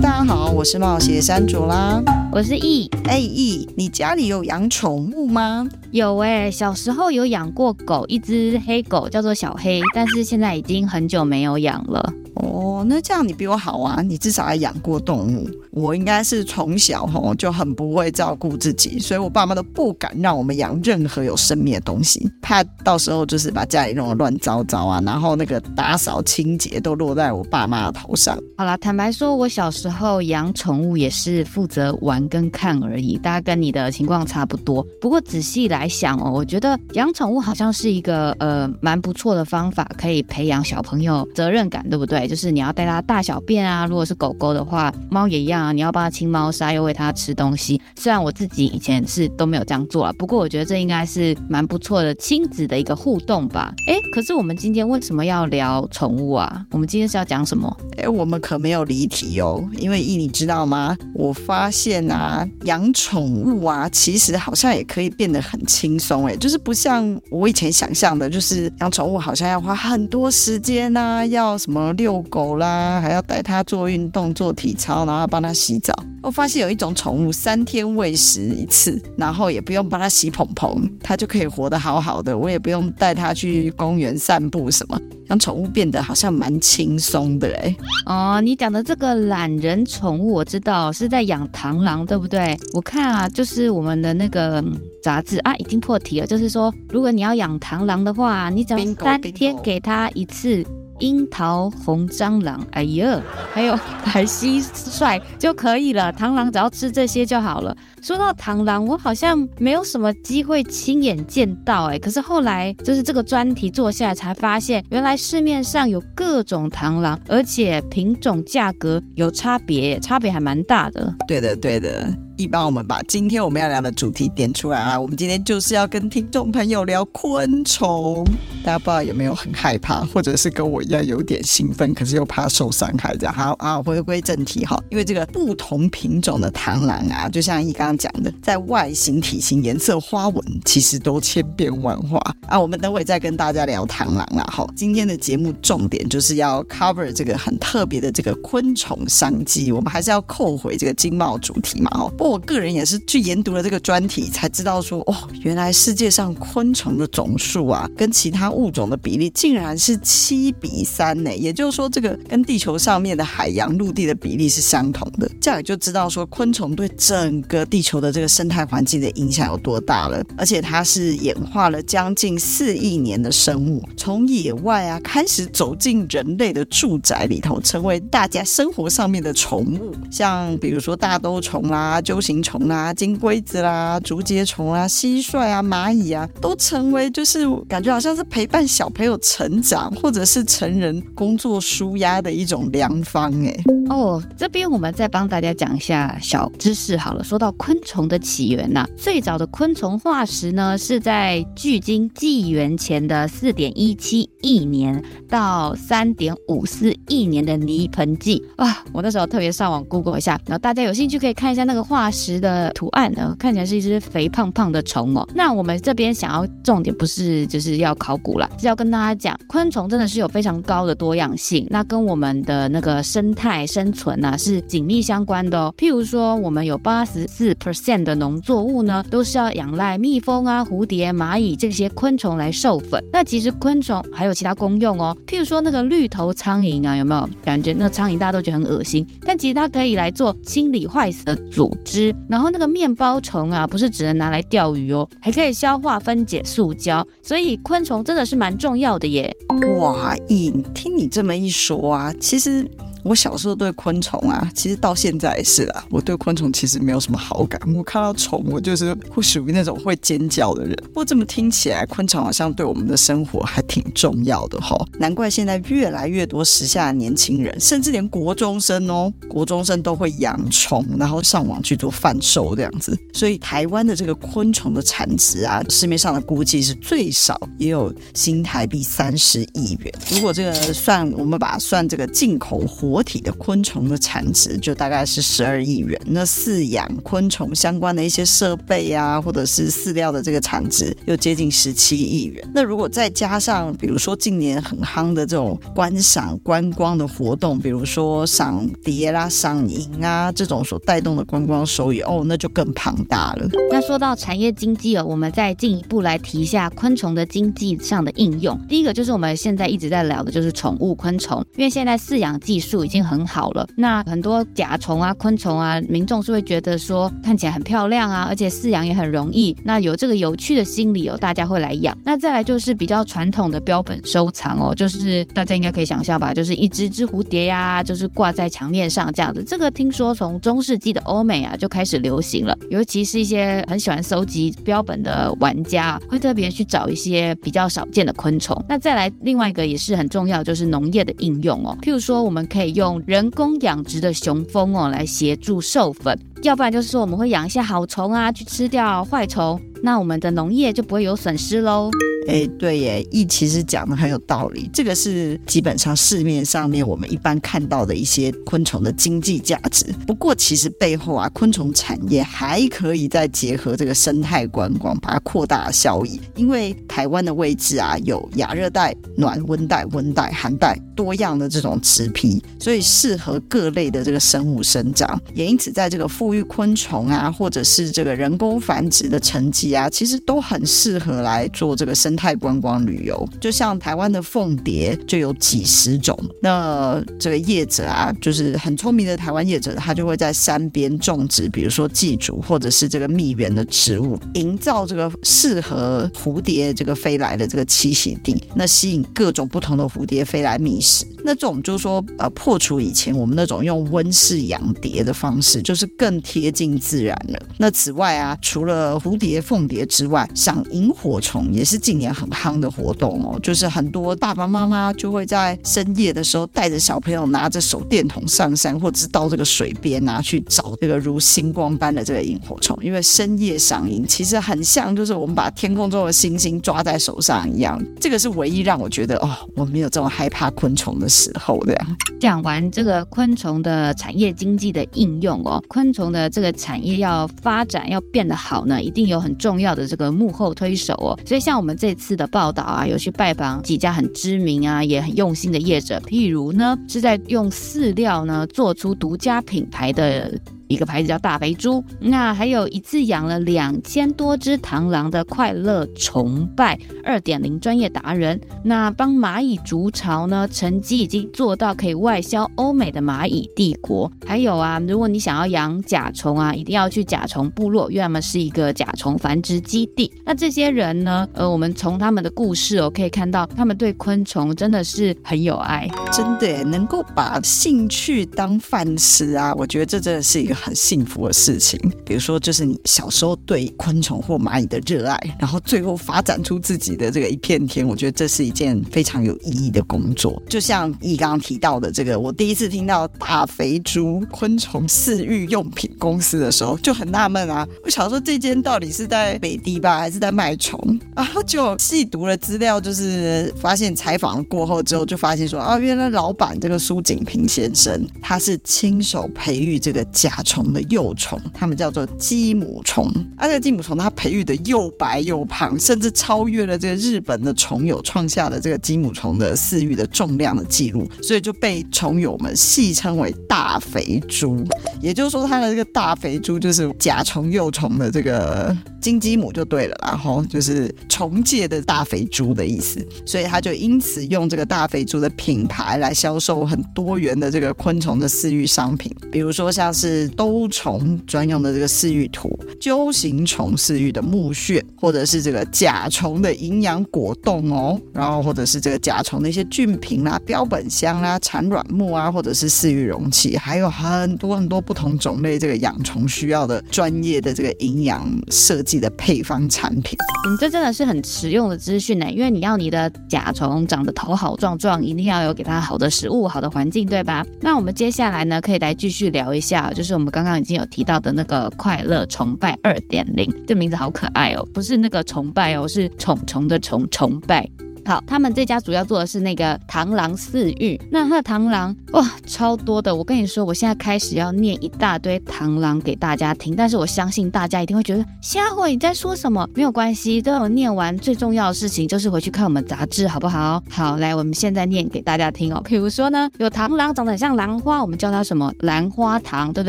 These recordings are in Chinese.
大家好，我是冒险山竹啦，我是易，哎易，你家里有养宠物吗？有哎、欸，小时候有养过狗，一只黑狗叫做小黑，但是现在已经很久没有养了。哦，那这样你比我好啊，你至少还养过动物。我应该是从小吼就很不会照顾自己，所以我爸妈都不敢让我们养任何有生命的东西，怕到时候就是把家里弄得乱糟糟啊，然后那个打扫清洁都落在我爸妈的头上。好啦，坦白说，我小时候养宠物也是负责玩跟看而已，大概跟你的情况差不多。不过仔细来想哦，我觉得养宠物好像是一个呃蛮不错的方法，可以培养小朋友责任感，对不对？就是你要带它大小便啊，如果是狗狗的话，猫也一样啊，你要帮它清猫砂，又喂它吃东西。虽然我自己以前是都没有这样做啊，不过我觉得这应该是蛮不错的亲子的一个互动吧。哎，可是我们今天为什么要聊宠物啊？我们今天是要讲什么？哎，我们可没有离题哦，因为一你知道吗？我发现啊，养宠物啊，其实好像也可以变得很轻松，哎，就是不像我以前想象的，就是养宠物好像要花很多时间啊，要什么遛狗啦，还要带它做运动、做体操，然后帮它洗澡。我发现有一种宠物，三天喂食一次，然后也不用帮它洗蓬蓬，它就可以活得好好的。我也不用带它去公园散步什么，让宠物变得好像蛮轻松的哎。哦，你讲的这个懒人宠物，我知道是在养螳螂，对不对？我看啊，就是我们的那个杂志啊，已经破题了，就是说，如果你要养螳螂的话，你只要三天给它一次。樱桃红蟑螂，哎呀，还有白蟋蟀就可以了。螳螂只要吃这些就好了。说到螳螂，我好像没有什么机会亲眼见到，哎，可是后来就是这个专题做下来才发现，原来市面上有各种螳螂，而且品种价格有差别，差别还蛮大的。对的，对的。一帮我们把今天我们要聊的主题点出来啊！我们今天就是要跟听众朋友聊昆虫，大家不知道有没有很害怕，或者是跟我一样有点兴奋，可是又怕受伤害这样。好啊，回归正题哈，因为这个不同品种的螳螂啊，就像一刚刚讲的，在外形、体型、颜色、花纹，其实都千变万化啊。我们等会再跟大家聊螳螂啦。好，今天的节目重点就是要 cover 这个很特别的这个昆虫商机，我们还是要扣回这个经贸主题嘛，哦。我个人也是去研读了这个专题，才知道说，哦，原来世界上昆虫的总数啊，跟其他物种的比例竟然是七比三呢。也就是说，这个跟地球上面的海洋、陆地的比例是相同的。这样也就知道说，昆虫对整个地球的这个生态环境的影响有多大了。而且它是演化了将近四亿年的生物，从野外啊开始走进人类的住宅里头，成为大家生活上面的宠物。像比如说大兜虫啦，就就形虫啦、金龟子啦、竹节虫啊、蟋蟀啊、蚂蚁啊，都成为就是感觉好像是陪伴小朋友成长，或者是成人工作舒压的一种良方。哎，哦，这边我们再帮大家讲一下小知识好了。说到昆虫的起源呐、最早的昆虫化石呢，是在距今纪元前的四点一七亿年到三点五四亿年的泥盆纪。哇，我那时候特别上网 Google 一下，然后大家有兴趣可以看一下那个化。石的图案呢，看起来是一只肥胖胖的虫哦。那我们这边想要重点不是就是要考古啦，是要跟大家讲，昆虫真的是有非常高的多样性，那跟我们的那个生态生存啊是紧密相关的哦。譬如说，我们有八十四 percent 的农作物呢，都是要仰赖蜜蜂啊、蝴蝶、蚂蚁这些昆虫来授粉。那其实昆虫还有其他功用哦，譬如说那个绿头苍蝇啊，有没有感觉那个苍蝇大家都觉得很恶心？但其实它可以来做清理坏死的组织。然后那个面包虫啊，不是只能拿来钓鱼哦，还可以消化分解塑胶，所以昆虫真的是蛮重要的耶。哇，咦，听你这么一说啊，其实。我小时候对昆虫啊，其实到现在也是啦，我对昆虫其实没有什么好感。我看到虫，我就是会属于那种会尖叫的人。不过这么听起来，昆虫好像对我们的生活还挺重要的哈。难怪现在越来越多时下年轻人，甚至连国中生哦，国中生都会养虫，然后上网去做贩售这样子。所以台湾的这个昆虫的产值啊，市面上的估计是最少也有新台币三十亿元。如果这个算，我们把它算这个进口活活体的昆虫的产值，就大概是十二亿元。那饲养昆虫相关的一些设备啊，或者是饲料的这个产值，又接近十七亿元。那如果再加上，比如说近年很夯的这种观赏观光的活动，比如说赏蝶啦、赏萤啊这种所带动的观光收益，哦，那就更庞大了。那说到产业经济哦，我们再进一步来提一下昆虫的经济上的应用。第一个就是我们现在一直在聊的，就是宠物昆虫，因为现在饲养技术已经很好了。那很多甲虫啊、昆虫啊，民众是会觉得说看起来很漂亮啊，而且饲养也很容易。那有这个有趣的心理哦，大家会来养。那再来就是比较传统的标本收藏哦，就是大家应该可以想象吧，就是一只只蝴蝶呀、就是挂在墙面上这样子。这个听说从中世纪的欧美啊就开始流行了，尤其是一些很喜欢收集标本的玩家，会特别去找一些比较少见的昆虫。那再来另外一个也是很重要，就是农业的应用哦，譬如说我们可以用人工养殖的雄蜂哦来协助授粉，要不然就是说我们会养一些好虫啊去吃掉坏虫，那我们的农业就不会有损失喽。哎，对耶，易其实讲的很有道理。这个是基本上市面上面我们一般看到的一些昆虫的经济价值。不过，其实背后啊，昆虫产业还可以再结合这个生态观光，把它扩大效益。因为台湾的位置啊，有亚热带、暖温带、温带、寒带多样的这种植被，所以适合各类的这个生物生长。也因此，在这个复育昆虫啊，或者是这个人工繁殖的成绩啊，其实都很适合来做这个生。态观光旅游，就像台湾的凤蝶就有几十种。那这个业者啊，就是很聪明的台湾业者，他就会在山边种植，比如说寄主或者是这个蜜源的植物，营造这个适合蝴蝶这个飞来的这个栖息地，那吸引各种不同的蝴蝶飞来觅食。那这种就是说，呃，破除以前我们那种用温室养蝶的方式，就是更贴近自然了。那此外啊，除了蝴蝶、凤蝶之外，像萤火虫也是近年很夯的活动哦。就是很多爸爸妈妈就会在深夜的时候带着小朋友拿着手电筒上山，或者是到这个水边啊去找这个如星光般的这个萤火虫，因为深夜赏萤其实很像就是我们把天空中的星星抓在手上一样。这个是唯一让我觉得哦，我没有这么害怕昆虫的。时候的讲完这个昆虫的产业经济的应用哦，昆虫的这个产业要发展要变得好呢，一定有很重要的这个幕后推手哦。所以像我们这次的报道啊，有去拜访几家很知名啊，也很用心的业者，譬如呢是在用饲料呢做出独家品牌的。一个牌子叫大肥猪，那还有一次养了两千多只螳螂的快乐崇拜二点零专业达人，那帮蚂蚁筑巢呢，成绩已经做到可以外销欧美的蚂蚁帝国。还有啊，如果你想要养甲虫啊，一定要去甲虫部落，因为他们是一个甲虫繁殖基地。那这些人呢，呃，我们从他们的故事哦，可以看到他们对昆虫真的是很有爱，真的能够把兴趣当饭吃啊，我觉得这真的是一个。很幸福的事情，比如说，就是你小时候对昆虫或蚂蚁的热爱，然后最后发展出自己的这个一片天，我觉得这是一件非常有意义的工作。就像易刚刚提到的这个，我第一次听到大肥猪昆虫饲育用品公司的时候，就很纳闷啊，我想说这间到底是在北地吧，还是在卖虫？然后就细读了资料，就是发现采访过后之后，就发现说啊，原来老板这个苏景平先生，他是亲手培育这个甲。虫的幼虫，它们叫做鸡母虫。而、啊、这个鸡母虫，它培育的又白又胖，甚至超越了这个日本的虫友创下的这个鸡母虫的饲育的重量的记录，所以就被虫友们戏称为大肥猪。也就是说，它的这个大肥猪就是甲虫幼虫的这个金鸡母就对了，然后就是虫界的大肥猪的意思。所以他就因此用这个大肥猪的品牌来销售很多元的这个昆虫的饲育商品，比如说像是。兜虫专用的这个饲育土、揪形虫饲育的木屑，或者是这个甲虫的营养果冻哦，然后或者是这个甲虫的一些菌瓶啦、标本箱啦、产卵木啊，或者是饲育容器，还有很多很多不同种类这个养虫需要的专业的这个营养设计的配方产品。嗯，这真的是很实用的资讯呢，因为你要你的甲虫长得头好壮壮，一定要有给它好的食物、好的环境，对吧？那我们接下来呢，可以来继续聊一下，就是我们刚刚已经有提到的那个快乐崇拜二点零，这名字好可爱哦，不是那个崇拜哦，是宠虫的虫崇拜。好，他们这家主要做的是那个螳螂饲育。那它的螳螂哇，超多的。我跟你说，我现在开始要念一大堆螳螂给大家听，但是我相信大家一定会觉得瞎会你在说什么？没有关系，等我念完，最重要的事情就是回去看我们杂志，好不好？好，来，我们现在念给大家听哦。比如说呢，有螳螂长得很像兰花，我们叫它什么？兰花螳，对不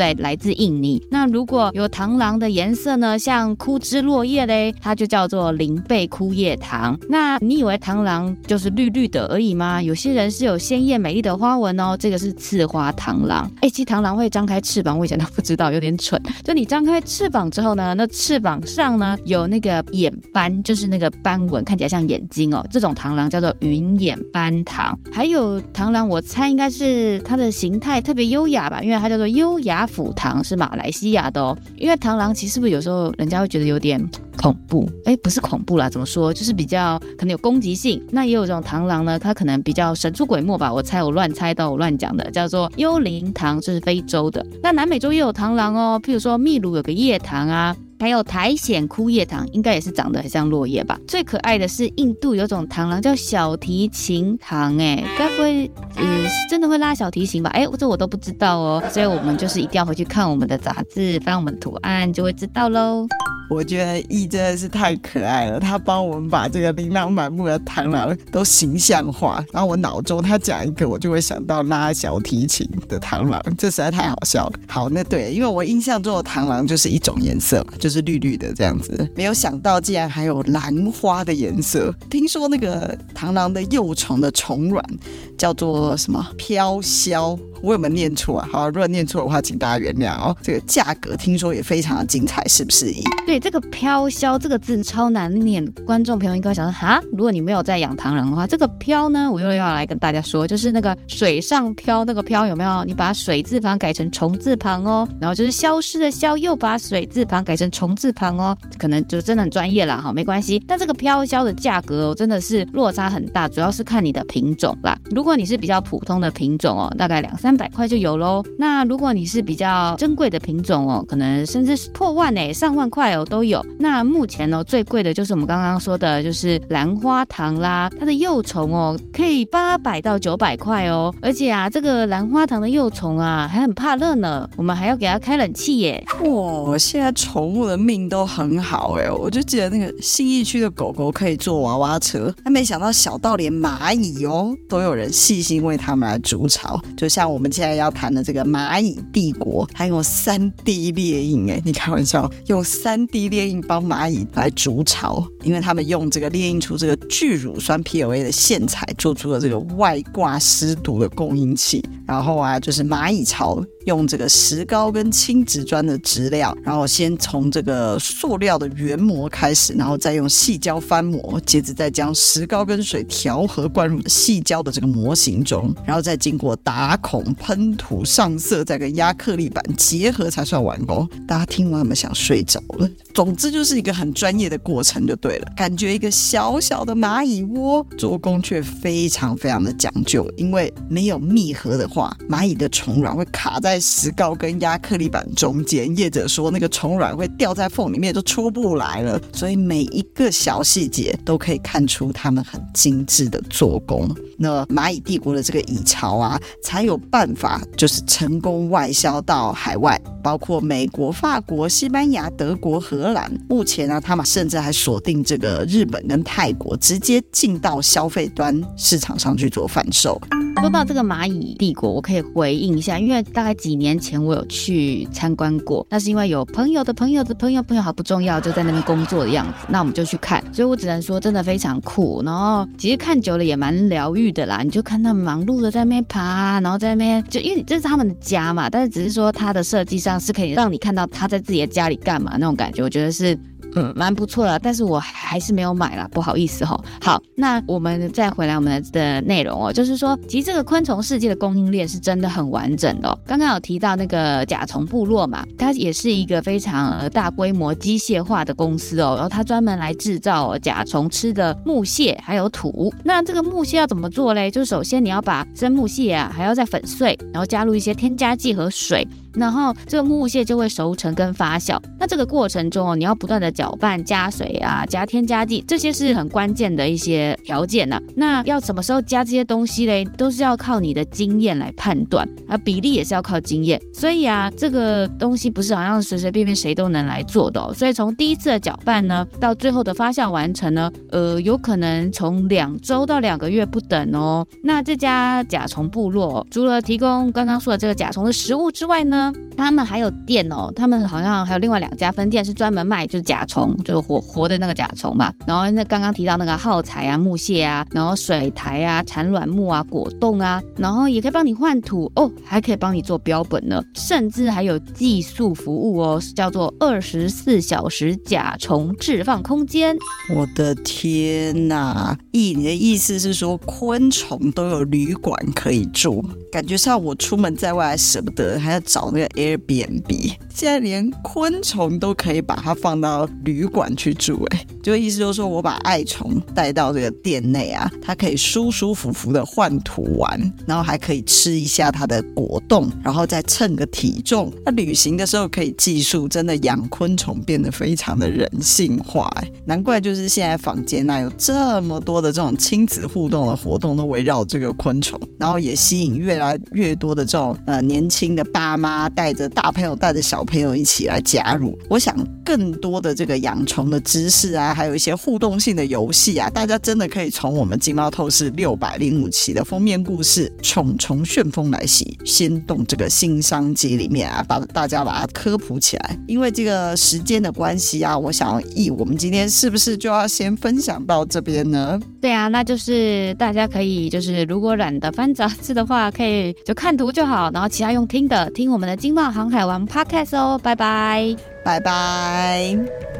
对？来自印尼。那如果有螳螂的颜色呢，像枯枝落叶嘞，它就叫做林背枯叶螳。那你以为螳螳螂？就是绿绿的而已吗？有些人是有鲜艳美丽的花纹哦，这个是刺花螳螂。哎，其实螳螂会张开翅膀，我以前都不知道，有点蠢。就你张开翅膀之后呢，那翅膀上呢有那个眼斑，就是那个斑纹，看起来像眼睛哦。这种螳螂叫做云眼斑螳。还有螳螂，我猜应该是它的形态特别优雅吧，因为它叫做优雅虎螳，是马来西亚的哦。因为螳螂其实是不是有时候人家会觉得有点恐怖？哎，不是恐怖啦，怎么说？就是比较可能有攻击性。那也有这种螳螂呢，它可能比较神出鬼没吧，我猜我乱猜到我乱讲的，叫做幽灵螳，这是非洲的。那南美洲也有螳螂哦，譬如说秘鲁有个叶螳啊，还有苔藓枯叶螳，应该也是长得很像落叶吧。最可爱的是印度有种螳螂叫小提琴螳，哎，该不会嗯是真的会拉小提琴吧？哎，这我都不知道哦，所以我们就是一定要回去看我们的杂志，翻我们的图案就会知道喽。我觉得易真的是太可爱了，他帮我们把这个琳琅满目的螳螂都形象化。然后我脑中他讲一个，我就会想到拉小提琴的螳螂，这实在太好笑了。好，那对，因为我印象中的螳螂就是一种颜色，就是绿绿的这样子。没有想到竟然还有兰花的颜色。听说那个螳螂的幼虫的虫卵叫做什么飘箫？我有没有念错啊？好，如果念错的话，请大家原谅哦。这个价格听说也非常的精彩，是不是？对，这个飘箫这个字超难念，观众朋友应该想说哈，如果你没有在养螳螂的话，这个飘呢，我又要来跟大家说，就是那个水上飘那个飘有没有？你把水字旁改成虫字旁哦，然后就是消失的消，又把水字旁改成虫字旁哦，可能就真的很专业了哈，没关系。但这个飘箫的价格哦，真的是落差很大，主要是看你的品种啦。如果你是比较普通的品种哦，大概两三。百块就有喽。那如果你是比较珍贵的品种哦，可能甚至是破万哎，上万块哦都有。那目前哦最贵的就是我们刚刚说的，就是兰花螳啦，它的幼虫哦可以八百到九百块哦。而且啊，这个兰花螳的幼虫啊还很怕热呢，我们还要给它开冷气耶。哇，现在宠物的命都很好哎，我就记得那个信义区的狗狗可以坐娃娃车，还没想到小到连蚂蚁哦都有人细心为它们来筑巢，就像我。们现在要谈的这个蚂蚁帝国，还用三 D 列印哎，你开玩笑，用三 D 列印帮蚂蚁来筑巢，因为他们用这个列印出这个聚乳酸 PLA 的线材，做出了这个外挂湿毒的供应器。然后啊，就是蚂蚁巢。用这个石膏跟轻质砖的质料，然后先从这个塑料的原模开始，然后再用细胶翻模，接着再将石膏跟水调和灌入细胶的这个模型中，然后再经过打孔、喷涂、上色，再跟压克力板结合才算完工。大家听完有没有想睡着了？总之就是一个很专业的过程就对了。感觉一个小小的蚂蚁窝，做工却非常非常的讲究，因为没有密合的话，蚂蚁的虫卵会卡在。在石膏跟压克力板中间，业者说那个虫卵会掉在缝里面，就出不来了。所以每一个小细节都可以看出他们很精致的做工。那蚂蚁帝国的这个蚁巢啊，才有办法就是成功外销到海外，包括美国、法国、西班牙、德国、荷兰。目前呢、他们甚至还锁定这个日本跟泰国，直接进到消费端市场上去做贩售。说到这个蚂蚁帝国，我可以回应一下，因为大概几年前我有去参观过，那是因为有朋友的朋友的朋友朋友好不重要，就在那边工作的样子，那我们就去看，所以我只能说真的非常酷，然后其实看久了也蛮疗愈的啦。你就看他们忙碌的在那边爬，然后在那边就因为这是他们的家嘛，但是只是说它的设计上是可以让你看到他在自己的家里干嘛那种感觉，我觉得是。嗯，蛮不错的，但是我还是没有买啦，不好意思哈。好，那我们再回来我们的内容哦，就是说，其实这个昆虫世界的供应链是真的很完整的哦。刚刚有提到那个甲虫部落嘛，它也是一个非常大规模机械化的公司哦，然后它专门来制造甲虫吃的木屑还有土。那这个木屑要怎么做嘞？就首先你要把生木屑啊，还要再粉碎，然后加入一些添加剂和水。然后这个木屑就会熟成跟发酵。那这个过程中哦，你要不断的搅拌、加水啊、加添加剂，这些是很关键的一些条件呢、那要什么时候加这些东西嘞？都是要靠你的经验来判断，啊，比例也是要靠经验。所以啊，这个东西不是好像随随便便谁都能来做的哦。所以从第一次的搅拌呢，到最后的发酵完成呢，呃，有可能从两周到两个月不等哦。那这家甲虫部落除了提供刚刚说的这个甲虫的食物之外呢，他们还有店哦，他们好像还有另外两家分店是专门卖就是甲虫，就是活活的那个甲虫嘛。然后那刚刚提到那个耗材啊、木屑啊，然后水苔啊、产卵木啊、果冻啊，然后也可以帮你换土哦，还可以帮你做标本呢，甚至还有寄宿服务哦，叫做二十四小时甲虫置放空间。我的天哪！意，你的意思是说昆虫都有旅馆可以住？感觉上我出门在外舍不得，还要找。那个 Airbnb，现在连昆虫都可以把它放到旅馆去住，哎，就意思就是说我把爱虫带到这个店内啊，它可以舒舒服服的换土玩，然后还可以吃一下它的果冻，然后再称个体重。那旅行的时候可以计数，真的养昆虫变得非常的人性化，哎，难怪就是现在坊间那有这么多的这种亲子互动的活动都围绕这个昆虫，然后也吸引越来越多的这种呃年轻的爸妈。带着大朋友带着小朋友一起来加入，我想更多的这个养虫的知识啊，还有一些互动性的游戏啊，大家真的可以从我们《经贸透视》六百零五期的封面故事《虫虫旋风来袭，先动这个新商机》里面啊，把大家把它科普起来。因为这个时间的关系啊，我想，一，我们今天是不是就要先分享到这边呢？对啊，那就是大家可以就是如果懒得翻杂志的话，可以就看图就好，然后其他用听的听我们的经贸航海王 Podcast 哦，拜拜，拜拜。